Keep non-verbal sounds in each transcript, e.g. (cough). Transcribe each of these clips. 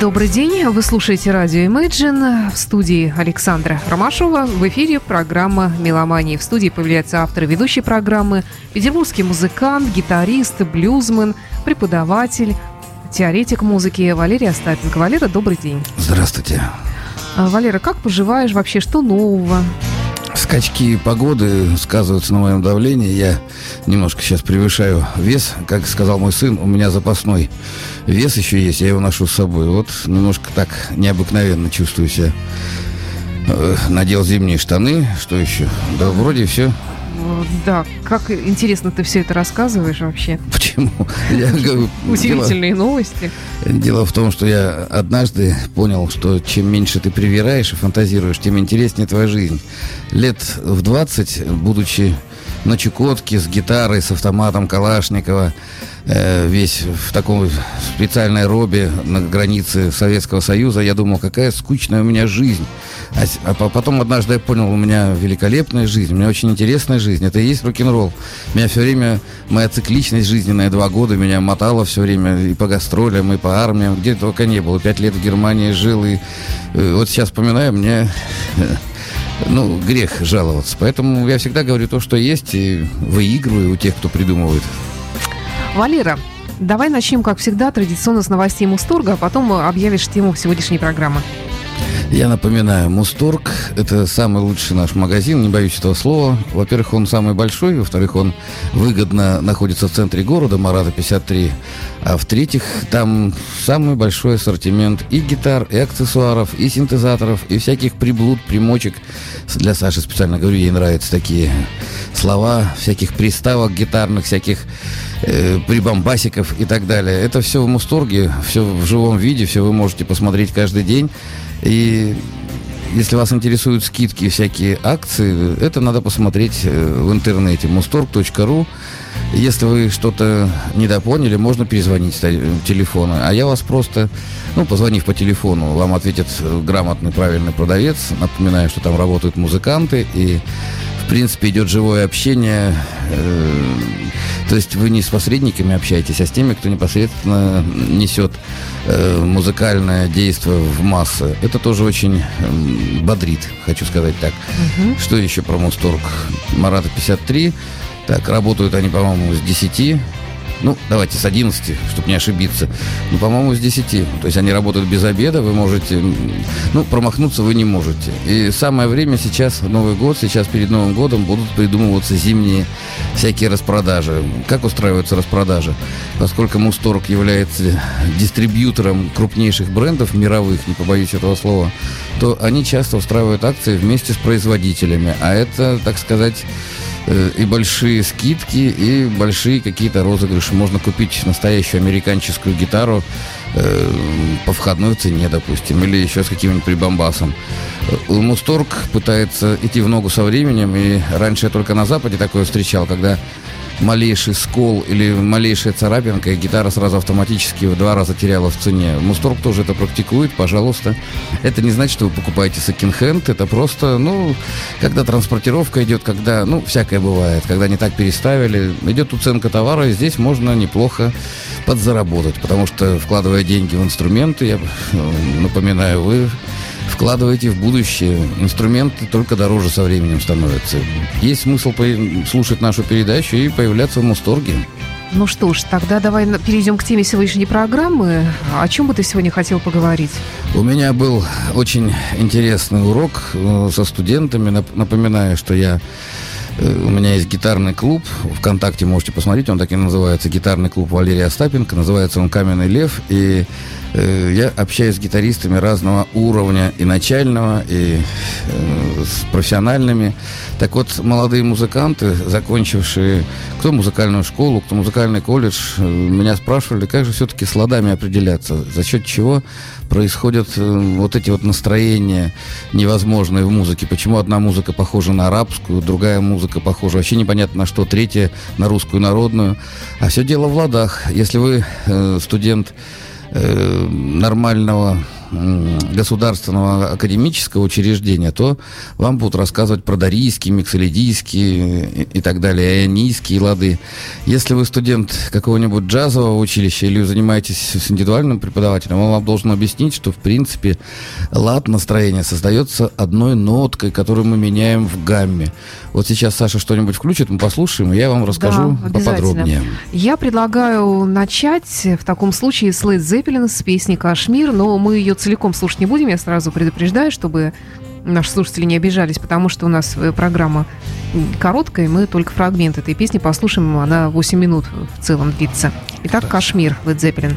Добрый день. Вы слушаете радио Imagine. В студии Александра Ромашова. В эфире программа «Меломания». В студии появляется автор и ведущий программы, петербургский музыкант, гитарист, блюзмен, преподаватель, теоретик музыки Валерий Остапенко. Валера, добрый день. Здравствуйте. А, Валера, как поживаешь вообще? Что нового? Скачки погоды сказываются на моем давлении. Я немножко сейчас превышаю вес. Как сказал мой сын, у меня запасной вес еще есть, я его ношу с собой. Вот немножко так необыкновенно чувствую себя. Э, надел зимние штаны, что еще? Да вроде все да, как интересно ты все это рассказываешь вообще. Почему? Удивительные новости. Дело в том, что я однажды понял, что чем меньше ты привираешь и фантазируешь, тем интереснее твоя жизнь. Лет в 20, будучи на Чукотке с гитарой, с автоматом Калашникова, весь в таком специальной робе на границе Советского Союза, я думал, какая скучная у меня жизнь. А, а потом однажды я понял, у меня великолепная жизнь, у меня очень интересная жизнь. Это и есть рок-н-ролл. Меня все время, моя цикличность жизненная, два года меня мотала все время и по гастролям, и по армиям, где только не было. Пять лет в Германии жил, и э, вот сейчас вспоминаю, мне ну, грех жаловаться. Поэтому я всегда говорю то, что есть, и выигрываю у тех, кто придумывает. Валера, давай начнем, как всегда, традиционно с новостей Мусторга, а потом объявишь тему сегодняшней программы. Я напоминаю, Мусторг – это самый лучший наш магазин, не боюсь этого слова. Во-первых, он самый большой, во-вторых, он выгодно находится в центре города, Марата 53. А в-третьих, там самый большой ассортимент и гитар, и аксессуаров, и синтезаторов, и всяких приблуд, примочек. Для Саши специально говорю, ей нравятся такие слова, всяких приставок гитарных, всяких э, прибамбасиков и так далее. Это все в Мусторге, все в живом виде, все вы можете посмотреть каждый день. И если вас интересуют скидки, всякие акции, это надо посмотреть э, в интернете mustorg.ru. Если вы что-то недопоняли, можно перезвонить с телефона. А я вас просто, ну, позвонив по телефону, вам ответит грамотный, правильный продавец. Напоминаю, что там работают музыканты, и, в принципе, идет живое общение. Э, то есть вы не с посредниками общаетесь, а с теми, кто непосредственно несет э, музыкальное действие в массы. Это тоже очень э, бодрит, хочу сказать так. Угу. Что еще про Мусторг? Марата 53. Так, работают они, по-моему, с 10 ну, давайте с 11, чтобы не ошибиться. Ну, по-моему, с 10. То есть они работают без обеда, вы можете... Ну, промахнуться вы не можете. И самое время сейчас, Новый год, сейчас перед Новым годом будут придумываться зимние всякие распродажи. Как устраиваются распродажи? Поскольку Мусторг является дистрибьютором крупнейших брендов мировых, не побоюсь этого слова, то они часто устраивают акции вместе с производителями. А это, так сказать, и большие скидки, и большие какие-то розыгрыши. Можно купить настоящую американческую гитару э, по входной цене, допустим, или еще с каким-нибудь прибамбасом. Э, Мусторг пытается идти в ногу со временем, и раньше я только на Западе такое встречал, когда малейший скол или малейшая царапинка, и гитара сразу автоматически в два раза теряла в цене. Мусторг тоже это практикует, пожалуйста. Это не значит, что вы покупаете секонд-хенд, это просто, ну, когда транспортировка идет, когда, ну, всякое бывает, когда не так переставили, идет уценка товара, и здесь можно неплохо подзаработать, потому что, вкладывая деньги в инструменты, я (laughs) напоминаю, вы вкладываете в будущее. Инструменты только дороже со временем становятся. Есть смысл слушать нашу передачу и появляться в Мусторге. Ну что ж, тогда давай перейдем к теме сегодняшней программы. О чем бы ты сегодня хотел поговорить? У меня был очень интересный урок э, со студентами. Напоминаю, что я э, у меня есть гитарный клуб. Вконтакте можете посмотреть. Он так и называется. Гитарный клуб Валерия Остапенко. Называется он «Каменный лев». И Э, я общаюсь с гитаристами разного уровня, и начального, и э, с профессиональными. Так вот, молодые музыканты, закончившие кто музыкальную школу, кто музыкальный колледж, э, меня спрашивали, как же все-таки с ладами определяться, за счет чего происходят вот эти вот настроения невозможные в музыке. Почему одна музыка похожа на арабскую, другая музыка похожа вообще непонятно на что, третья на русскую народную. А все дело в ладах. Если вы студент Э, нормального государственного академического учреждения, то вам будут рассказывать про дарийские, миксолидийские и, и так далее, ионийские лады. Если вы студент какого-нибудь джазового училища или занимаетесь с индивидуальным преподавателем, он вам должен объяснить, что в принципе лад настроения создается одной ноткой, которую мы меняем в гамме. Вот сейчас Саша что-нибудь включит, мы послушаем, и я вам расскажу да, поподробнее. Я предлагаю начать в таком случае с Led Zeppelin с песни «Кашмир», но мы ее целиком слушать не будем, я сразу предупреждаю, чтобы наши слушатели не обижались, потому что у нас э, программа короткая, мы только фрагмент этой песни послушаем, она 8 минут в целом длится. Итак, «Кашмир» Led Zeppelin.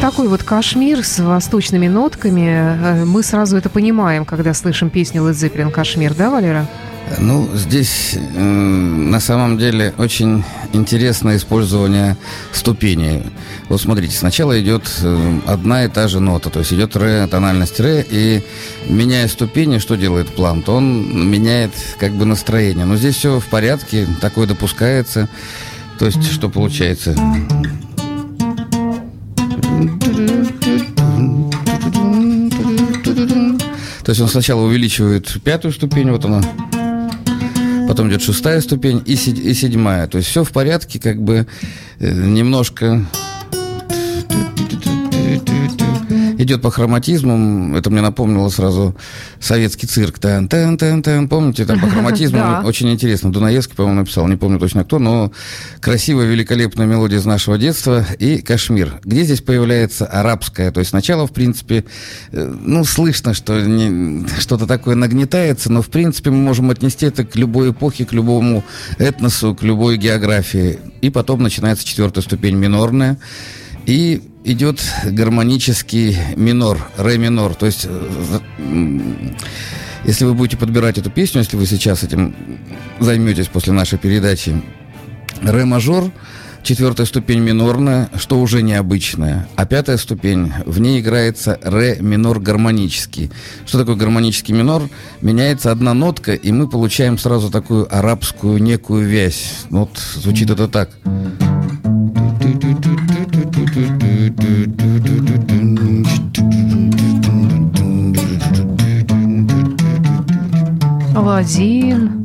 Такой вот кашмир с восточными нотками. Э, мы сразу это понимаем, когда слышим песню Led Zeppelin «Кашмир», да, Валера? Ну, здесь э, на самом деле очень интересное использование ступеней. Вот смотрите, сначала идет э, одна и та же нота, то есть идет ре, тональность ре, и меняя ступени, что делает плант? Он меняет как бы настроение. Но здесь все в порядке, такое допускается. То есть, что получается? То есть он сначала увеличивает пятую ступень, вот она потом идет шестая ступень и, седьмая. То есть все в порядке, как бы э, немножко идет по хроматизмам. Это мне напомнило сразу советский цирк. Тан -тан -тан -тан. Помните, там по (laughs) хроматизмам очень интересно. Дунаевский, по-моему, написал, не помню точно кто, но красивая, великолепная мелодия из нашего детства и Кашмир. Где здесь появляется арабская? То есть сначала, в принципе, э, ну, слышно, что что-то такое нагнетается, но, в принципе, мы можем отнести это к любой эпохе, к любому этносу, к любой географии. И потом начинается четвертая ступень минорная. И идет гармонический минор, ре минор. То есть, э, если вы будете подбирать эту песню, если вы сейчас этим займетесь после нашей передачи, ре мажор, четвертая ступень минорная, что уже необычное, а пятая ступень, в ней играется ре минор гармонический. Что такое гармонический минор? Меняется одна нотка, и мы получаем сразу такую арабскую некую вязь. Вот звучит это так. Аладдин.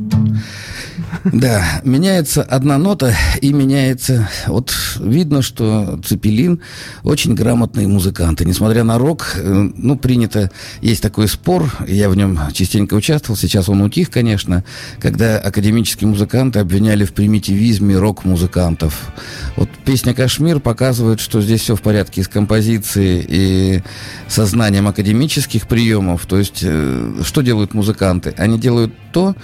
Да, меняется одна нота и меняется... Вот видно, что Цепелин очень грамотные музыканты. Несмотря на рок, э, ну, принято... Есть такой спор, я в нем частенько участвовал, сейчас он утих, конечно, когда академические музыканты обвиняли в примитивизме рок-музыкантов. Вот песня «Кашмир» показывает, что здесь все в порядке с композицией и сознанием академических приемов. То есть, э, что делают музыканты? Они делают то,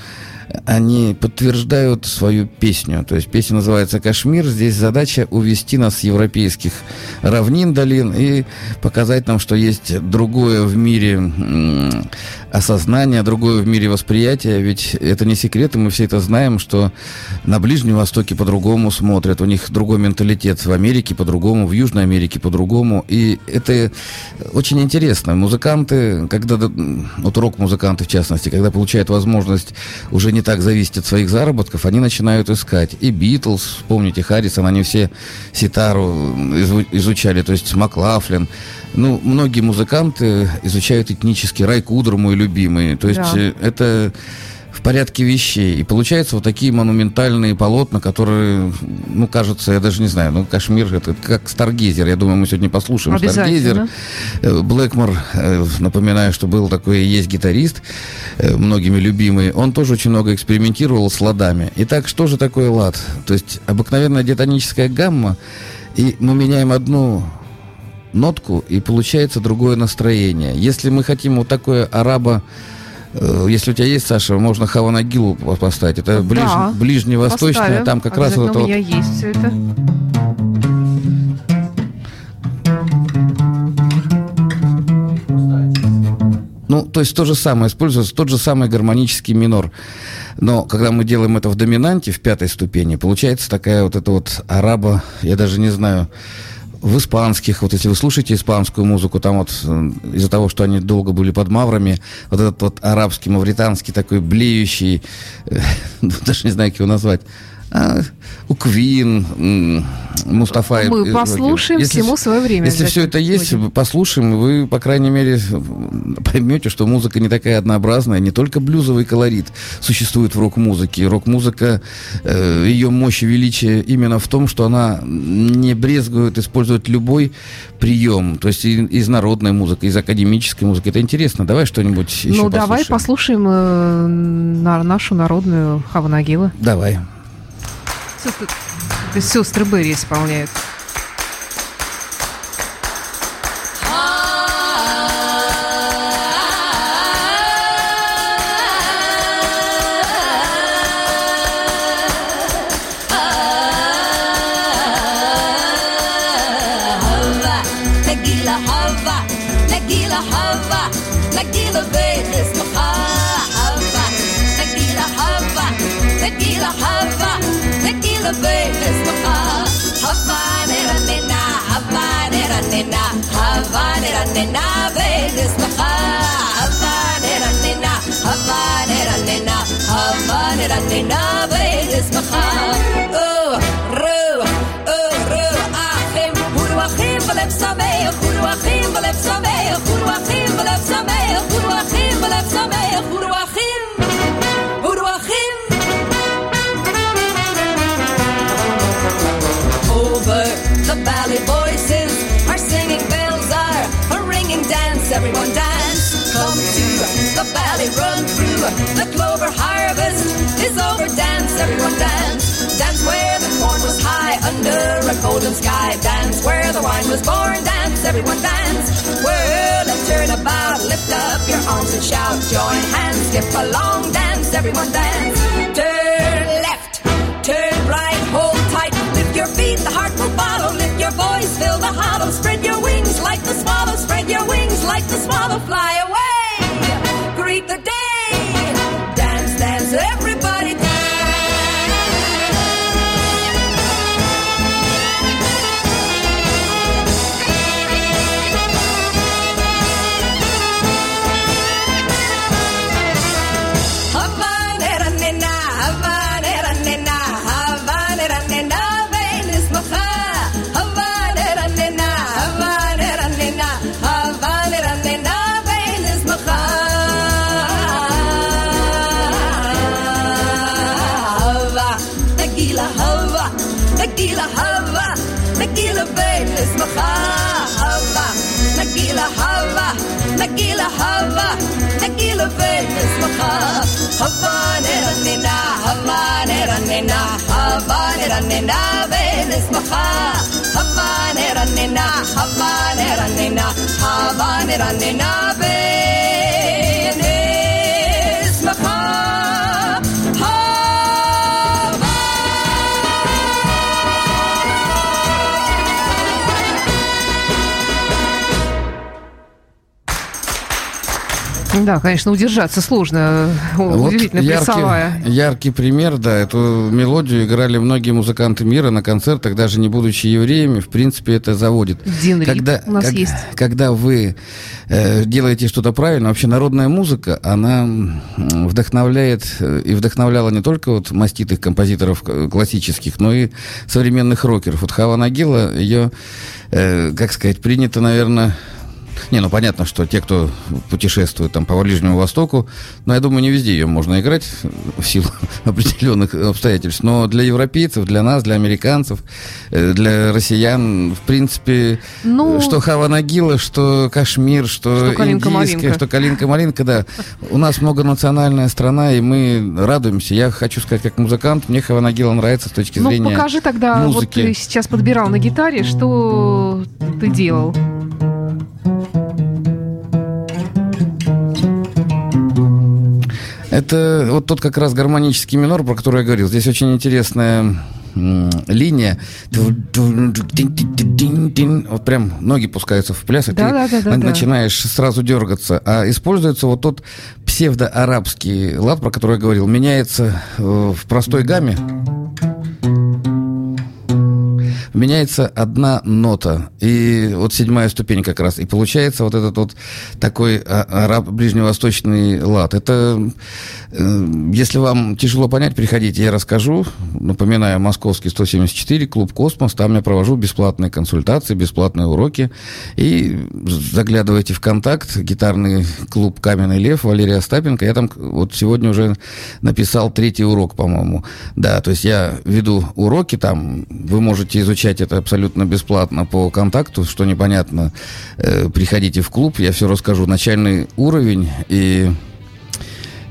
они подтверждают свою песню. То есть песня называется «Кашмир». Здесь задача увести нас с европейских равнин, долин и показать нам, что есть другое в мире осознание, другое в мире восприятие. Ведь это не секрет, и мы все это знаем, что на Ближнем Востоке по-другому смотрят. У них другой менталитет. В Америке по-другому, в Южной Америке по-другому. И это очень интересно. Музыканты, когда, вот рок-музыканты в частности, когда получают возможность уже не так зависеть от своих заработков, они начинают искать. И Битлз, помните, Харрисон, они все ситару изучали, то есть Маклафлин. Ну, многие музыканты изучают этнический Рай Кудер, мой любимый. То есть да. Э, это в порядке вещей. И получаются вот такие монументальные полотна, которые, ну, кажется, я даже не знаю, ну, Кашмир, это как Stargazer. Я думаю, мы сегодня послушаем Stargazer. Э, Блэкмор, э, напоминаю, что был такой, есть гитарист, э, многими любимый. Он тоже очень много экспериментировал с ладами. Итак, что же такое лад? То есть обыкновенная диатоническая гамма, и мы меняем одну нотку, и получается другое настроение. Если мы хотим вот такое араба Э, если у тебя есть, Саша, можно Хаванагилу поставить. Это ближ... да, ближневосточное, поставим. там как раз вот у меня вот... есть все это. Ну, то есть то же самое, используется тот же самый гармонический минор. Но когда мы делаем это в доминанте, в пятой ступени, получается такая вот эта вот араба, я даже не знаю, в испанских, вот если вы слушаете испанскую музыку, там вот э, из-за того, что они долго были под маврами, вот этот вот арабский, мавританский такой блеющий, э, (laughs) даже не знаю, как его назвать, у Квин, Мустафа. Мы послушаем если, всему свое время. Если все это есть, будем. послушаем, вы, по крайней мере, поймете, что музыка не такая однообразная. Не только блюзовый колорит существует в рок-музыке. Рок-музыка, э, ее мощь и величие именно в том, что она не брезгует использовать любой прием. То есть из народной музыки, из академической музыки. Это интересно. Давай что-нибудь еще Ну, послушаем. давай послушаем э, нашу народную Хаванагила. Давай. Это сестры Берри исполняют. nena, ven esnaha. Habanera nena, habanera nena, habanera nena, ven esnaha. Dance everyone dance. Dance where the corn was high under a golden sky. Dance where the wine was born. Dance everyone dance. Whirl and turn about. Lift up your arms and shout. Join hands. Skip along. Dance everyone dance. Turn left. Turn right, hold tight, lift your feet, the heart will follow, lift your voice, fill the hollow, spread your هباني رننا هباني رننا هباني رننا بين اسمخا هباني رننا هباني رننا هباني رننا بين Да, конечно, удержаться сложно. Удивительно прессовая. яркий, яркий пример, да, эту мелодию играли многие музыканты мира на концертах, даже не будучи евреями, в принципе, это заводит. Дин когда, у нас как- есть. Когда вы э, делаете что-то правильно, вообще народная музыка, она вдохновляет э, и вдохновляла не только вот маститых композиторов э, классических, но и современных рокеров. Вот Хава Нагила, ее, э, как сказать, принято, наверное, не, ну понятно, что те, кто путешествует там по Ближнему Востоку, но я думаю, не везде ее можно играть в силу (laughs) определенных обстоятельств. Но для европейцев, для нас, для американцев, э, для россиян, в принципе, Ну- что Хава Нагила, что Кашмир, что, Что индийская, что Калинка-Малинка, да. У нас многонациональная страна, и мы радуемся. Я хочу сказать, как музыкант, мне Хава Нагила нравится с точки Ну, зрения покажи тогда, вот музыки. ты сейчас подбирал на гитаре, что ты делал. Это вот тот как раз гармонический минор, про который я говорил. Здесь очень интересная линия. Вот прям ноги пускаются в пляс, и ты Да-да-да-да-да. на- начинаешь сразу дергаться. А используется вот тот псевдоарабский лад, про который я говорил, меняется э, в простой гамме. Меняется одна нота, и вот седьмая ступень как раз, и получается вот этот вот такой а, араб ближневосточный лад. Это, э, если вам тяжело понять, приходите, я расскажу. Напоминаю, Московский 174, клуб «Космос», там я провожу бесплатные консультации, бесплатные уроки, и заглядывайте в контакт, гитарный клуб «Каменный лев», Валерия Остапенко, я там вот сегодня уже написал третий урок, по-моему. Да, то есть я веду уроки там, вы можете изучать это абсолютно бесплатно по контакту, что непонятно, э, приходите в клуб, я все расскажу. Начальный уровень и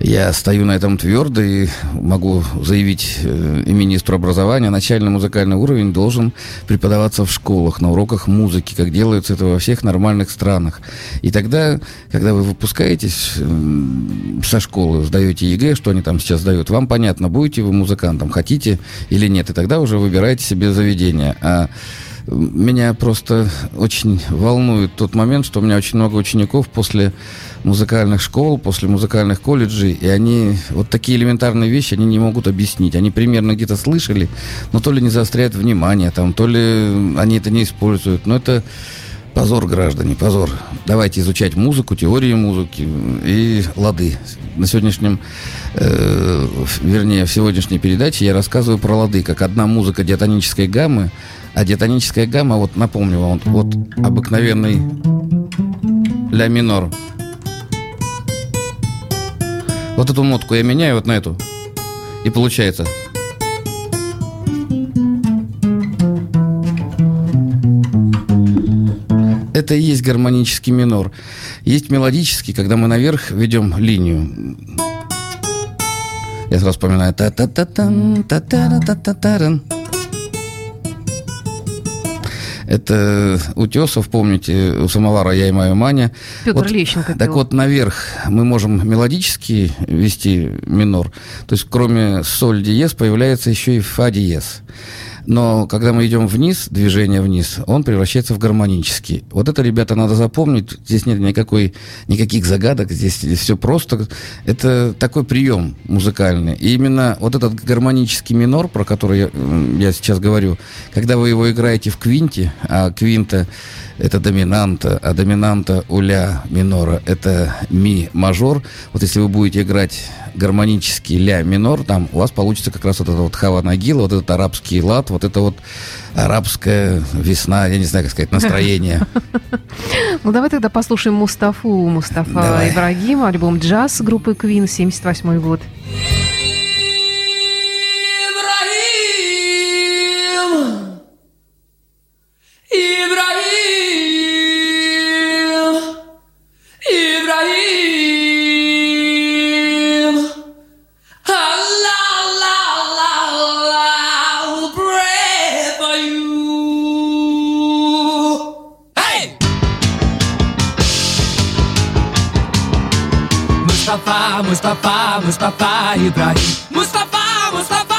я стою на этом твердо и могу заявить э, и министру образования, начальный музыкальный уровень должен преподаваться в школах, на уроках музыки, как делается это во всех нормальных странах. И тогда, когда вы выпускаетесь э, со школы, сдаете ЕГЭ, что они там сейчас сдают, вам понятно, будете вы музыкантом, хотите или нет, и тогда уже выбираете себе заведение. А Меня просто очень волнует тот момент, что у меня очень много учеников после музыкальных школ, после музыкальных колледжей, и они вот такие элементарные вещи они не могут объяснить. Они примерно где-то слышали, но то ли не заостряют внимание, там, то ли они это не используют. Но это Позор, граждане, позор. Давайте изучать музыку, теорию музыки и лады. На сегодняшнем, э, вернее, в сегодняшней передаче я рассказываю про лады, как одна музыка диатонической гаммы, а диатоническая гамма, вот напомню вам, вот, обыкновенный ля минор. Вот эту мотку я меняю вот на эту. И получается это и есть гармонический минор. Есть мелодический, когда мы наверх ведем линию. Я сразу вспоминаю та та та тан та та та та та это Утесов, помните, у самовара «Я и моя Маня». Петр вот, Лещенко. Так вот, наверх мы можем мелодически вести минор. То есть, кроме соль диез, появляется еще и фа диез. Но когда мы идем вниз, движение вниз, он превращается в гармонический. Вот это, ребята, надо запомнить. Здесь нет никакой, никаких загадок, здесь, здесь все просто. Это такой прием музыкальный. И именно вот этот гармонический минор, про который я, я сейчас говорю, когда вы его играете в квинте, а квинта это доминанта, а доминанта у ля минора это ми мажор. Вот если вы будете играть гармонический ля минор, там у вас получится как раз вот это вот хава нагила, вот этот арабский лад, вот это вот арабская весна, я не знаю, как сказать, настроение. (laughs) Ну давай тогда послушаем Мустафу, Мустафа Ибрагима, альбом «Джаз» группы Queen, 78 год. Mustafa, Mustafa Ibrahim. Mustafa, Mustafa, Mustafa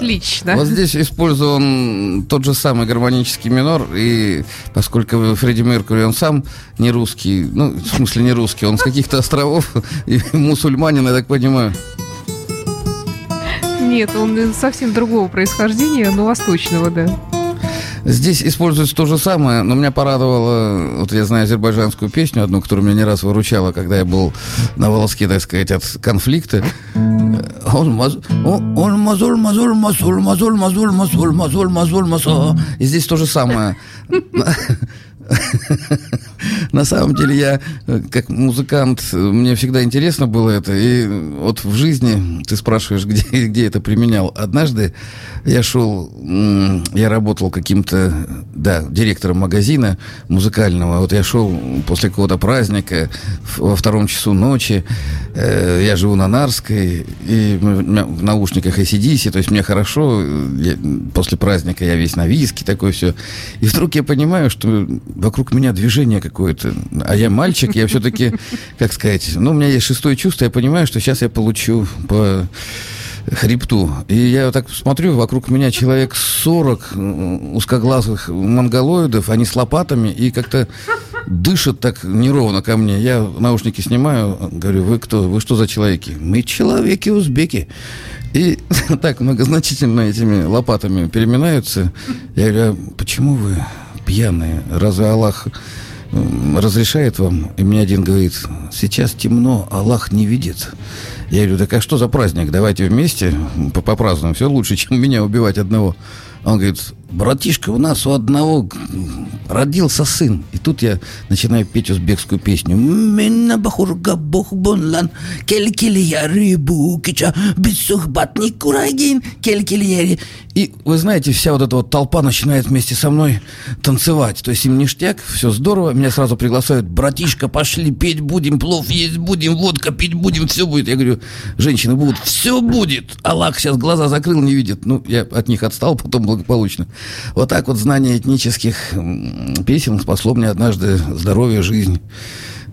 Отлично. Вот здесь использован тот же самый гармонический минор, и поскольку Фредди Меркьюри, он сам не русский, ну, в смысле не русский, он с каких-то островов, и мусульманин, я так понимаю. Нет, он совсем другого происхождения, но восточного, да. Здесь используется то же самое, но меня порадовало, вот я знаю азербайджанскую песню одну, которая меня не раз выручала, когда я был на волоске, так сказать, от конфликта. Он маз- о- он мазуль, мазуль, мазуль, мазуль, мазуль, мазуль, мазуль, мазуль, мазуль. И здесь то же самое. (laughs) На самом деле я, э, как музыкант, мне всегда интересно было это. И вот в жизни, ты спрашиваешь, (laughs) где, где это применял. Однажды я шел, я работал каким-то, да, директором магазина музыкального. Вот я шел после какого-то праздника во втором часу ночи. Э, Я живу на Нарской, и в наушниках ACDC, то есть мне хорошо. я- после праздника я весь на виске, такое все. И вдруг я понимаю, что вокруг меня движение какое-то. А я мальчик, я все-таки, как сказать, ну, у меня есть шестое чувство, я понимаю, что сейчас я получу по хребту. И я так смотрю, вокруг меня человек 40 м, узкоглазых монголоидов, они с лопатами и как-то дышат так неровно ко мне. Я наушники снимаю, говорю, вы кто? Вы что за человеки? Мы человеки-узбеки. И (laughs) так многозначительно этими лопатами переминаются. Я говорю, а почему вы пьяные? Разве Аллах разрешает вам? И мне один говорит, сейчас темно, Аллах не видит. Я говорю, так а что за праздник? Давайте вместе по- попразднуем. Все лучше, (laughs) чем меня убивать одного. Он говорит, братишка, у нас у одного родился сын. И тут я начинаю петь узбекскую песню. «Меня бахурга бог бонлан, кель-кель я рыбу кича, бисухбатник курагин, кель-кель я ри». И вы знаете, вся вот эта вот толпа начинает вместе со мной танцевать. То есть им ништяк, все здорово. Меня сразу приглашают, братишка, пошли петь будем, плов есть будем, водка пить будем, все будет. Я говорю, женщины будут, все будет. Аллах сейчас глаза закрыл, не видит. Ну, я от них отстал потом благополучно. Вот так вот знание этнических песен спасло мне однажды здоровье, жизнь.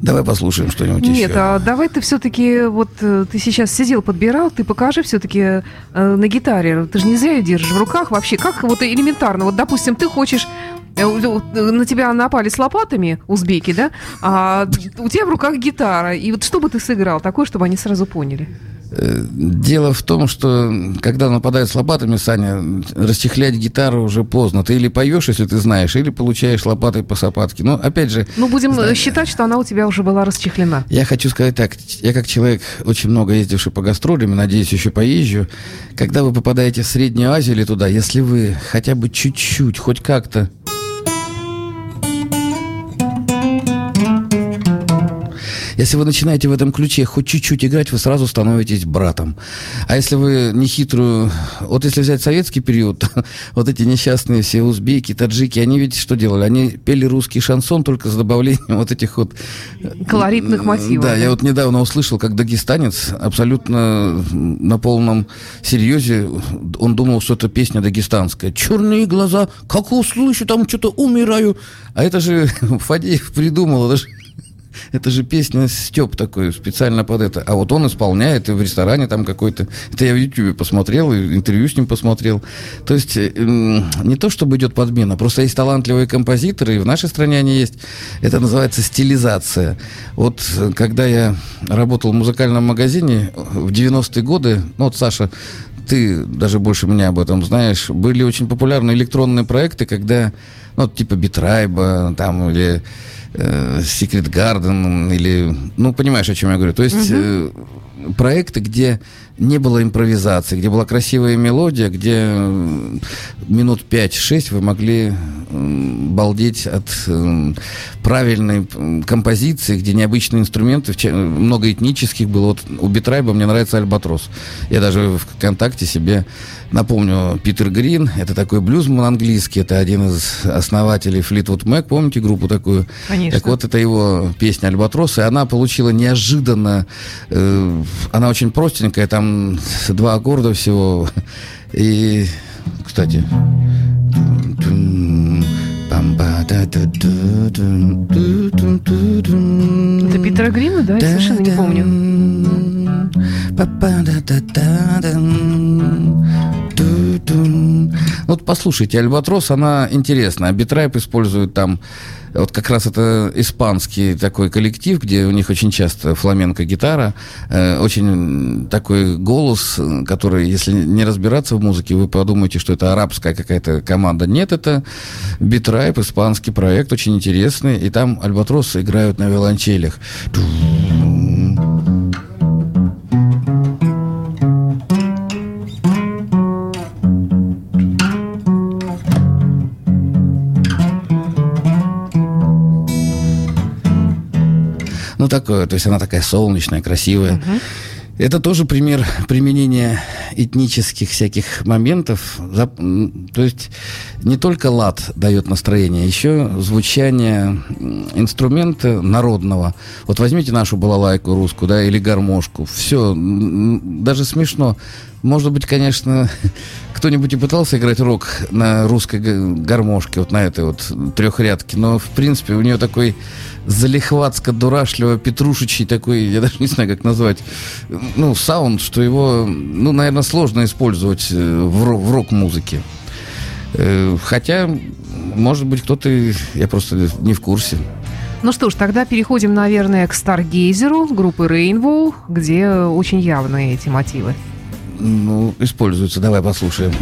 Давай послушаем что-нибудь Нет, еще. а давай ты все-таки, вот э, ты сейчас сидел, подбирал, ты покажи все-таки на гитаре. Ты же не зря ее держишь в руках вообще. Как вот элементарно, вот, допустим, ты хочешь э, на тебя напали с лопатами узбеки, да? А у тебя в руках гитара. И вот что бы ты сыграл такое, чтобы они сразу поняли? Э, Дело в том, что когда нападают с лопатами, Саня, расчехлять гитару уже поздно. Ты или поешь, если ты знаешь, или получаешь лопатой по сапатке. Но опять же, Ну, будем э, Знаю. считать, что она у тебя уже была расчехлена. Я хочу сказать так, я как человек, очень много ездивший по гастролям, надеюсь, еще поезжу, когда вы попадаете в Среднюю Азию или туда, если вы хотя бы чуть-чуть, хоть как-то Если вы начинаете в этом ключе хоть чуть-чуть играть, вы сразу становитесь братом. А если вы не хитрую... Вот если взять советский период, (laughs) вот эти несчастные все узбеки, таджики, они ведь что делали? Они пели русский шансон только с добавлением вот этих вот... Колоритных мотивов, Да, да? я вот недавно услышал, как дагестанец абсолютно на полном серьезе, он думал, что это песня дагестанская. Черные глаза, как услышу, там что-то умираю. А это же (laughs) Фадеев придумал, это же это же песня Степ такой, специально под это. А вот он исполняет, и в ресторане там какой-то... Это я в Ютьюбе посмотрел, и интервью с ним посмотрел. То есть э, не то, чтобы идет подмена, просто есть талантливые композиторы, и в нашей стране они есть. Это называется стилизация. Вот э, когда я работал в музыкальном магазине в 90-е годы, ну вот Саша, ты даже больше меня об этом знаешь, были очень популярны электронные проекты, когда, ну, типа Битрайба, там, или э, Secret Garden, или, ну, понимаешь, о чем я говорю. То есть э, проекты, где не было импровизации, где была красивая мелодия, где минут 5-6 вы могли балдеть от правильной композиции, где необычные инструменты, много этнических было. Вот у Битрайба мне нравится Альбатрос. Я даже в ВКонтакте себе напомню Питер Грин, это такой блюзман английский, это один из основателей Fleetwood Mac, помните группу такую? Конечно. Так вот, это его песня «Альбатрос», и она получила неожиданно, э, она очень простенькая, там два аккорда всего, и, кстати... Это Питера Грина, да? Я совершенно не помню. Вот послушайте, Альбатрос, она интересная. B-Tribe использует там вот как раз это испанский такой коллектив, где у них очень часто фламенко-гитара, э, очень такой голос, который, если не разбираться в музыке, вы подумаете, что это арабская какая-то команда. Нет, это B-Tribe, испанский проект, очень интересный, и там альбатросы играют на виолончелях. Ну, такое, то есть она такая солнечная, красивая. Угу. Это тоже пример применения этнических всяких моментов. То есть не только лад дает настроение, еще звучание инструмента народного. Вот возьмите нашу балалайку русскую, да, или гармошку. Все, даже смешно. Может быть, конечно, (laughs) кто-нибудь и пытался играть рок на русской гармошке, вот на этой вот трехрядке, но, в принципе, у нее такой залихватско-дурашливо петрушечий такой, я даже не знаю, как назвать, ну, саунд, что его, ну, наверное, сложно использовать э, в, рок-музыке. Э, хотя, может быть, кто-то, я просто не в курсе. Ну что ж, тогда переходим, наверное, к Старгейзеру группы Rainbow, где очень явные эти мотивы. Ну, используются. Давай послушаем.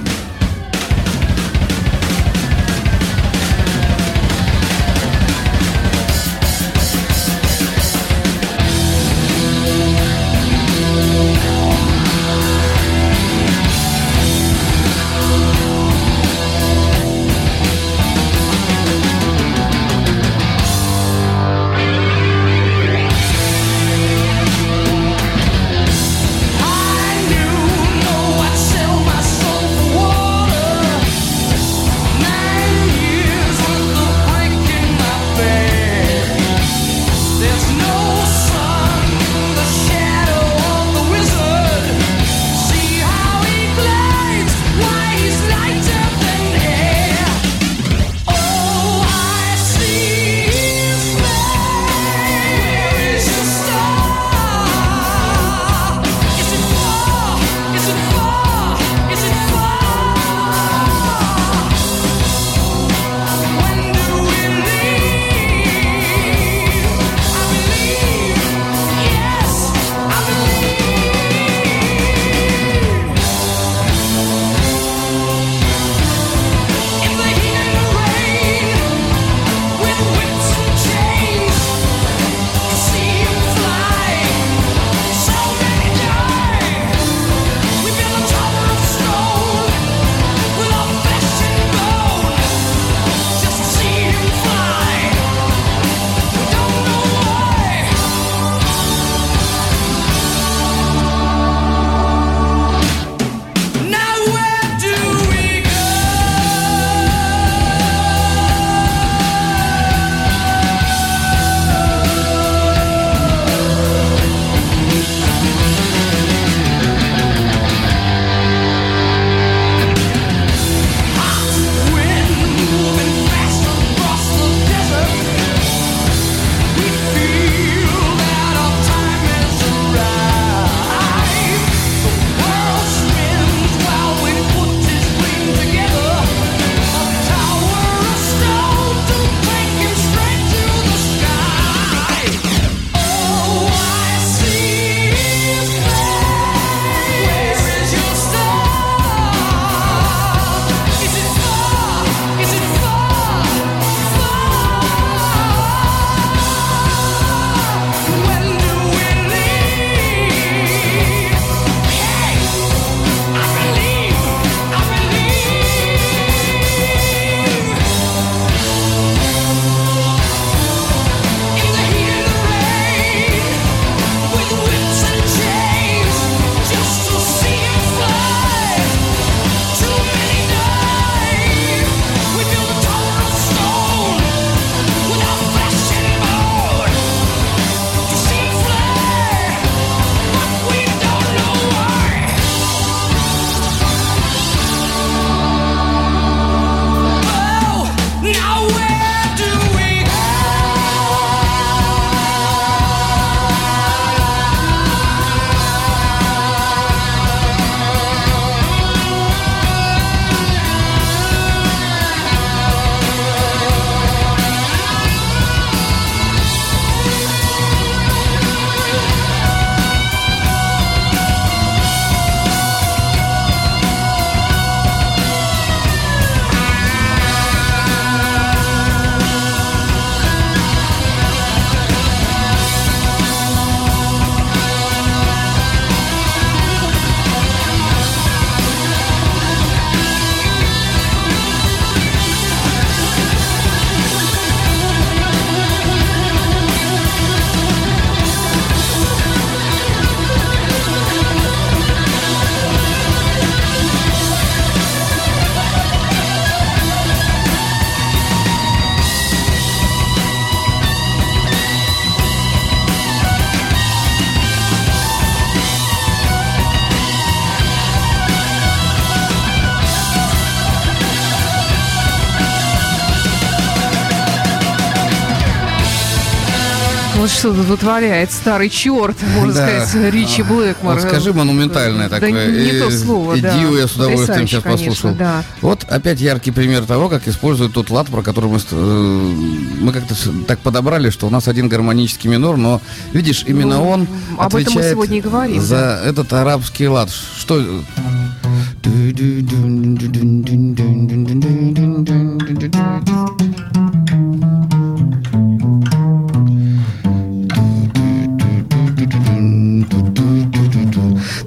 Что тут вытворяет старый черт, можно Да. сказать, Ричи Блэкмор. Вот скажи монументальное Да такое. не И- то слово, и да. Диву я с удовольствием сейчас конечно, послушал. да. Вот опять яркий пример того, как используют тот лад, про который мы, э, мы как-то так подобрали, что у нас один гармонический минор, но видишь, именно Ну, он об этом мы отвечает сегодня и говорим, за этот арабский лад. Что?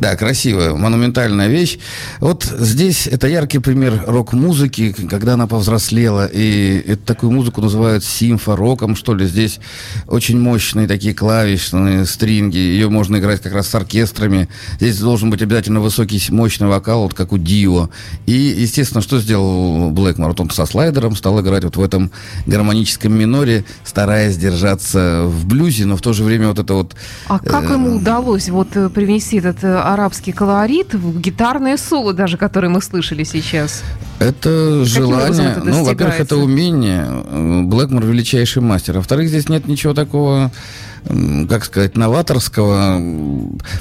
Да, красивая, монументальная вещь. Вот здесь это яркий пример рок-музыки, когда она повзрослела. И эту такую музыку называют симфороком, что ли. Здесь очень мощные такие клавишные стринги. Ее можно играть как раз с оркестрами. Здесь должен быть обязательно высокий, мощный вокал, вот как у Дио. И, естественно, что сделал Блэкмор? Вот он со слайдером стал играть вот в этом гармоническом миноре, стараясь держаться в блюзе, но в то же время вот это вот... А как э, ему удалось вот э, привнести этот э, арабский колорит гитарное соло даже, которое мы слышали сейчас? Это желание, образом это ну, во-первых, это умение. Блэкмор величайший мастер. Во-вторых, здесь нет ничего такого, как сказать, новаторского.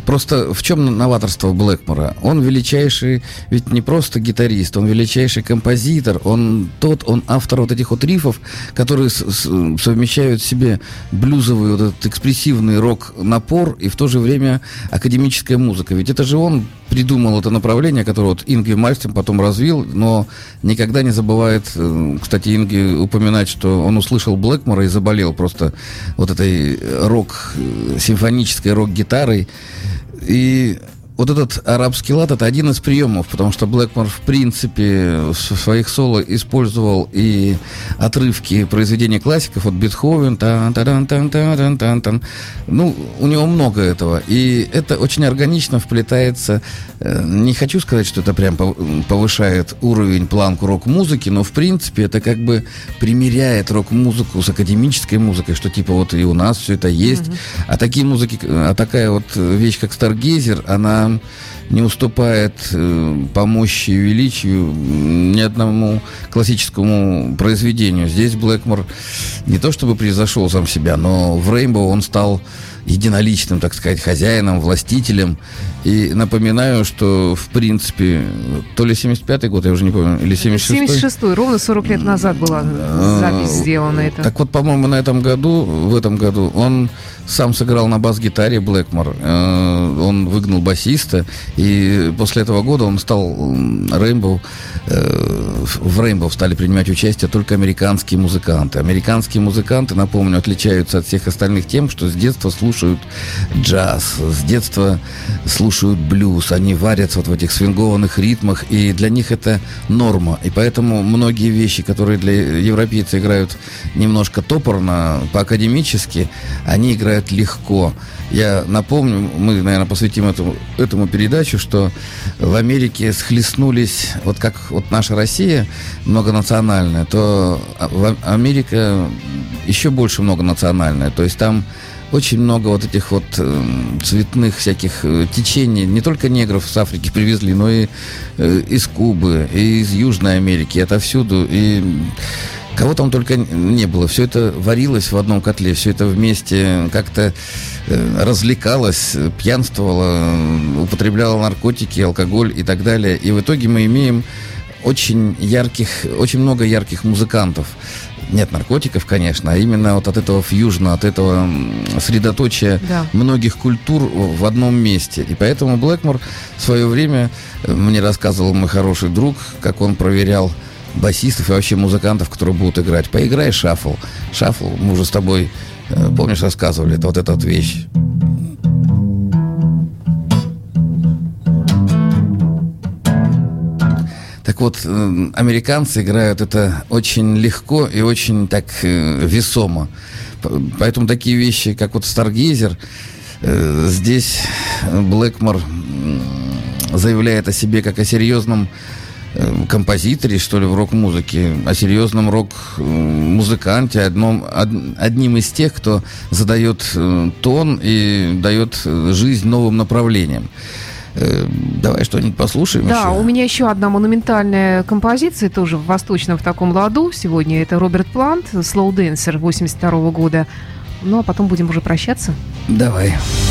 Просто в чем новаторство Блэкмора? Он величайший, ведь не просто гитарист, он величайший композитор, он тот, он автор вот этих вот рифов, которые с- с- совмещают в себе блюзовый вот этот экспрессивный рок-напор и в то же время академическая музыка. Ведь это же он придумал это направление, которое вот Ингви Мальстин потом развил, но никогда не забывает, э, кстати, Инги упоминать, что он услышал Блэкмора и заболел просто вот этой рок, э, симфонической рок-гитарой. И вот этот арабский лад это один из приемов, потому что Блэкмор в принципе в своих соло использовал и отрывки произведений классиков, вот Бетховен, тан тан тан тан тан тан. Ну, у него много этого, и это очень органично вплетается, э, не хочу сказать, что это прям пов- повышает уровень, планку рок-музыки, но в принципе это как бы примеряет рок-музыку с академической музыкой, что типа вот и у нас все это есть, а такие музыки, а такая вот вещь, как Старгейзер, она не уступает э, по мощи и величию ни одному классическому произведению. Здесь Блэкмор не то чтобы превзошел сам себя, но в Рейнбоу он стал единоличным, так сказать, хозяином, властителем. И напоминаю, что, в принципе, то ли 75-й год, я уже не помню, или 76-й. 76-й, ровно 40 лет назад была запись сделана это. Так вот, по-моему, на этом году, в этом году, он сам сыграл на бас-гитаре Блэкмор. Э, Он выгнал басиста, и после этого года он стал Рейнбоу. В Рейнбоу стали принимать участие только американские музыканты. Американские музыканты, напомню, отличаются от всех остальных тем, что с детства слушают джаз, с детства слушают блюз, они варятся вот в этих свингованных ритмах, и для них это норма. И поэтому многие вещи, которые для европейцев играют немножко топорно, по-академически, они играют легко. Я напомню, мы, наверное, посвятим этому, этому передачу, что в Америке схлестнулись, вот как вот наша Россия многонациональная, то Америка еще больше многонациональная. То есть там очень много вот этих вот э, цветных всяких э, течений. Не только негров с Африки привезли, но и э, из Кубы, и из Южной Америки, отовсюду. И кого там только не было. Все это варилось в одном котле, все это вместе как-то э, развлекалось, пьянствовало, употребляло наркотики, алкоголь и так далее. И в итоге мы имеем очень ярких, очень много ярких музыкантов. Нет наркотиков, конечно, а именно вот от этого фьюжна, от этого средоточия Да. многих культур в одном месте. И поэтому Блэкмор в свое время, э, мне рассказывал мой хороший друг, как он проверял басистов и вообще музыкантов, которые будут играть. Поиграй шафл. Шафл, мы уже с тобой, э, помнишь, рассказывали, это вот эта вот вещь. Так вот, э, американцы играют это очень легко и очень так э, весомо. Поэтому такие вещи, как вот Старгейзер, э, здесь Блэкмор заявляет о себе как о серьезном композиторе, что ли, в рок-музыке, о серьезном рок-музыканте, одном, од- одним из тех, кто задает э, тон и дает э, жизнь новым направлениям. Э, Давай что-нибудь послушаем Да, еще. у меня еще одна монументальная композиция, тоже в восточном в таком ладу. Сегодня это Роберт Плант, Slow Dancer 82 года. Ну, а потом будем уже прощаться. Давай. Slow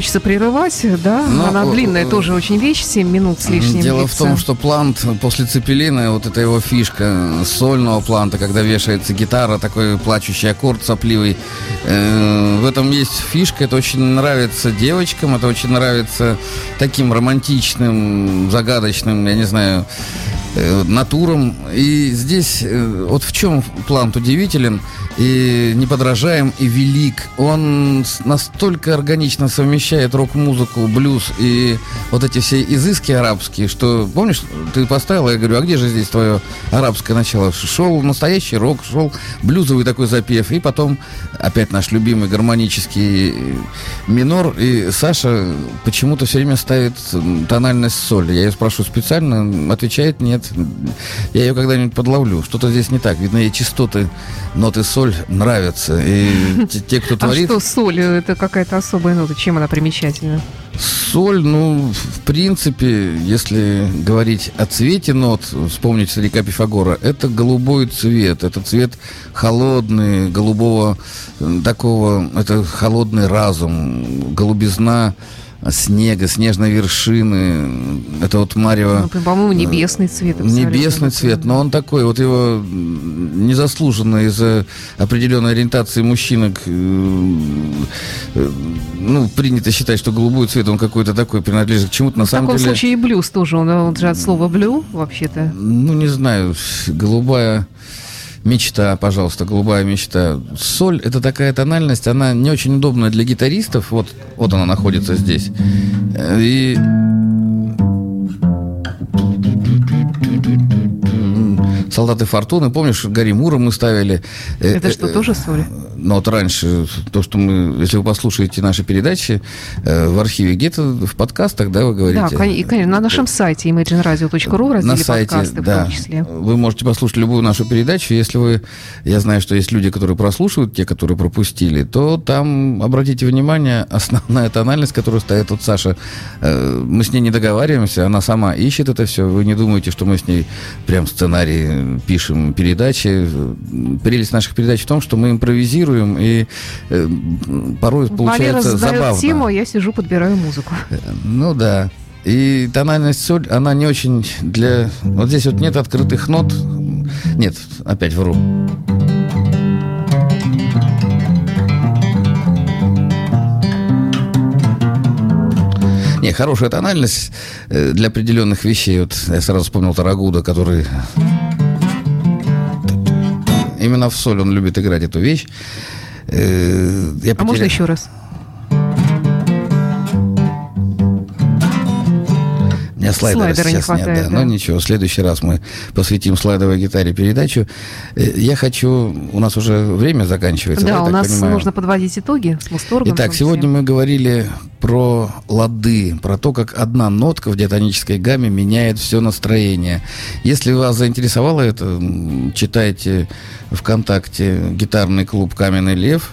хочется прерывать, да? Ну, Она э, длинная э, тоже очень вещь, 7 минут с лишним. Дело в длится. том, что плант после Цепелина, вот это его фишка сольного планта, когда вешается гитара, такой плачущий аккорд сопливый. э, в этом есть фишка, это очень нравится девочкам, это очень нравится таким романтичным, загадочным, я не знаю, э, натурам. И здесь э, вот в чем плант удивителен и неподражаем, и велик. Он настолько органично совмещает рок-музыку, блюз и вот эти все изыски арабские, что, помнишь, ты поставила, я говорю, а где же здесь твое арабское начало? Шел настоящий рок, шел блюзовый такой запев, и потом опять наш любимый гармонический э, минор, и Саша почему-то все время ставит тональность соль. Я ее спрашиваю специально, отвечает нет. Я ее когда-нибудь подловлю. Что-то здесь не так. Видно, ей частоты ноты соль нравятся. И те- кто А творит... что соль? Это какая-то особая нота. Чем она примечательна? Соль, ну, в принципе, если говорить о цвете нот, вспомнить старика Пифагора, это голубой цвет. Это цвет холодный, голубого такого, это холодный разум, голубизна снега, снежной вершины. Это вот Марева... Ну, по-моему, небесный цвет. Небесный цвет, но он такой, вот его незаслуженно из-за определенной ориентации мужчинок, э, э, ну, принято считать, что голубой цвет, он какой-то такой, принадлежит к чему-то, на В самом таком деле... случае и блюз тоже. Он, он же от слова блю, вообще-то. Ну, не знаю, голубая мечта, пожалуйста, голубая мечта. Соль – это такая тональность, она не очень удобная для гитаристов. Вот, вот она находится здесь. Э, И Солдаты Фортуны, помнишь, Гарри Мура мы ставили. Э, Это э, что, тоже соль? Но вот раньше, то, что мы, если вы послушаете наши передачи э, в архиве, где-то в подкастах, да, вы говорите? Да, и, конечно, на нашем сайте imagineradio.ru в разделе на сайте, подкасты да. в том числе. Вы можете послушать любую нашу передачу. Если вы, я знаю, что есть люди, которые прослушивают, те, которые пропустили, то там, обратите внимание, (laughs) основная тональность, которую ставит вот Саша, э, мы с ней не договариваемся, она сама ищет это все. Вы не думаете, что мы с ней прям сценарий пишем передачи. Прелесть наших передач в том, что мы импровизируем, и э, порой Валера получается задает забавно. тему, а я сижу, подбираю музыку. Ну да. И тональность соль, она не очень для... Вот здесь вот нет открытых нот. Нет, опять вру. Не, хорошая тональность э, для определенных вещей. Вот я сразу вспомнил Тарагуда, который именно в соль он любит играть эту вещь. Э, Я А можно потеря- еще раз? Меня слайдера, Слайдера не сейчас нет, хватает, да. да. Но ничего, в следующий раз мы посвятим слайдовой гитаре передачу. Э, Я хочу... У нас уже время заканчивается, да, Да, у нас понимаю? нужно подводить итоги с Мусторгом. в Итак, сегодня мы говорили про лады, про то, как одна нотка в диатонической гамме меняет все настроение. Если вас заинтересовало это, читайте ВКонтакте «Гитарный клуб «Каменный лев».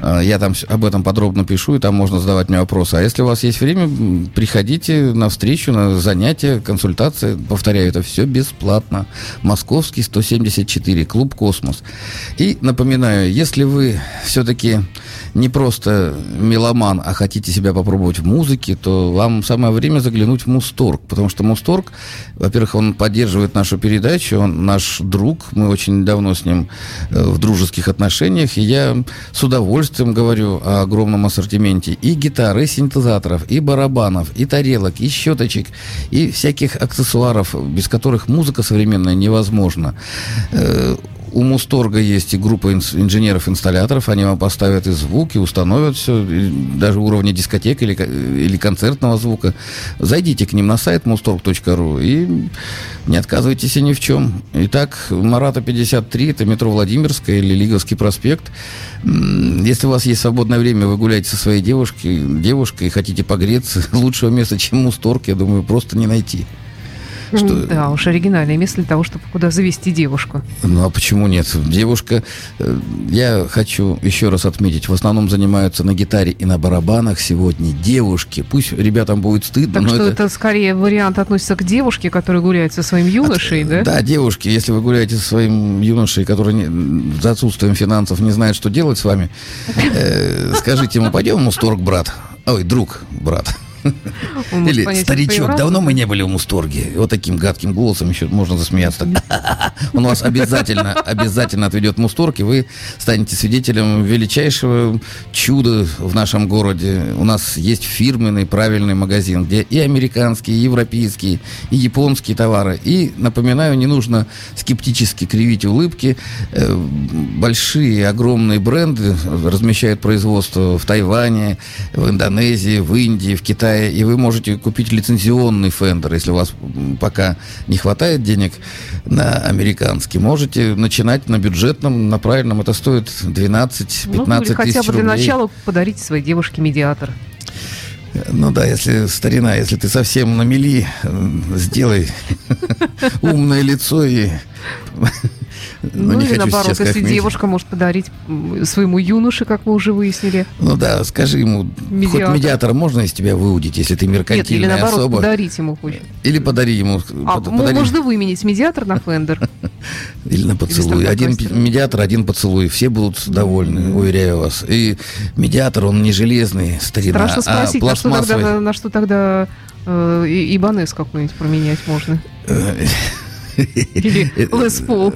А, Я там об этом подробно пишу, и там можно задавать мне вопросы. А если у вас есть время, приходите на встречу, на занятия, консультации. Повторяю, это все бесплатно. Московский 174, клуб «Космос». И напоминаю, если вы все-таки не просто меломан, а хотите себя попробовать в музыке, то вам самое время заглянуть в Мусторг. Потому что Мусторг, во-первых, он поддерживает нашу передачу, он наш друг, мы очень давно с ним э, в дружеских отношениях, и я с удовольствием говорю о огромном ассортименте и гитар, и синтезаторов, и барабанов, и тарелок, и щеточек, и всяких аксессуаров, без которых музыка современная невозможна. У Мусторга есть и группа инс- инженеров-инсталляторов, они вам поставят и звук, и установят все, даже уровня дискотек или, или концертного звука. Зайдите к ним на сайт mustorg.ru и не отказывайтесь ни в чем. Итак, Марата 53, это метро Владимирская или Лиговский проспект. Если у вас есть свободное время, вы гуляете со своей девушкой, девушкой и хотите погреться, (laughs) лучшего места, чем Мусторг, я думаю, просто не найти. Что- Да, уж оригинальное место для того, чтобы куда завести девушку. Ну а почему нет? Девушка, э, я хочу еще раз отметить, в основном занимаются на гитаре и на барабанах сегодня девушки. Пусть ребятам будет стыдно, Так что это... это... скорее вариант относится к девушке, которая гуляет со своим юношей, да? Да, девушки, если вы гуляете со своим юношей, который не- за отсутствием финансов не знает, что делать с вами, э, скажите ему, пойдем в Мусторг, брат. Ой, друг, брат. Или старичок, давно мы не были в Мусторге. Вот таким гадким голосом еще можно засмеяться. (laughs) Он вас обязательно, обязательно отведет в Мусторг, и вы станете свидетелем величайшего чуда в нашем городе. У нас есть фирменный правильный магазин, где и американские, и европейские, и японские товары. И, напоминаю, не нужно скептически кривить улыбки. Э, Большие, огромные бренды размещают производство в Тайване, в Индонезии, в Индии, в Китае. И вы можете купить лицензионный фендер, если у вас пока не хватает денег на американский. Можете начинать на бюджетном, на правильном. Это стоит 12-15 Ну, или хотя тысяч бы для рублей. начала подарите своей девушке медиатор. Ну да, если старина, если ты совсем на мели, э, сделай (laughs) умное лицо и... Ну, не или хочу наоборот, сейчас если девушка может подарить своему юноше, как мы уже выяснили. Ну да, скажи ему, хоть Медиатор. медиатора можно из тебя выудить, если ты Нет, или меркантильная наоборот, особа. подарить ему хочет. Или подари ему. А, под- подари- можно выменить медиатор на фендер. (laughs) Или на поцелуй. Один медиатор, один поцелуй. Все будут довольны, уверяю вас. И медиатор, он не железный, старина, Страшно а спросить, на что пластмассовый. тогда, на что тогда э, и- ибанез какой-нибудь променять можно? (laughs) Или (laughs) Пол.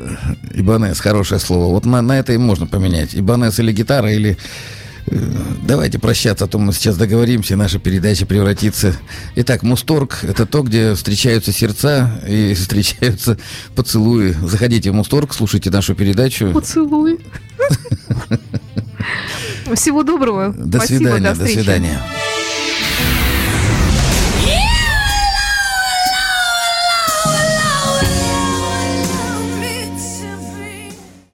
Ибанес, хорошее слово. Вот на, на это и можно поменять. Ибанес или гитара, или... э, Давайте прощаться, а то мы сейчас договоримся, и наша передача превратится... Итак, Мусторг – это то, где встречаются сердца и (laughs) встречаются поцелуи. Заходите в Мусторг, слушайте нашу передачу. Поцелуй. (laughs) Всего доброго. До Спасибо, свидания, до встречи. свидания.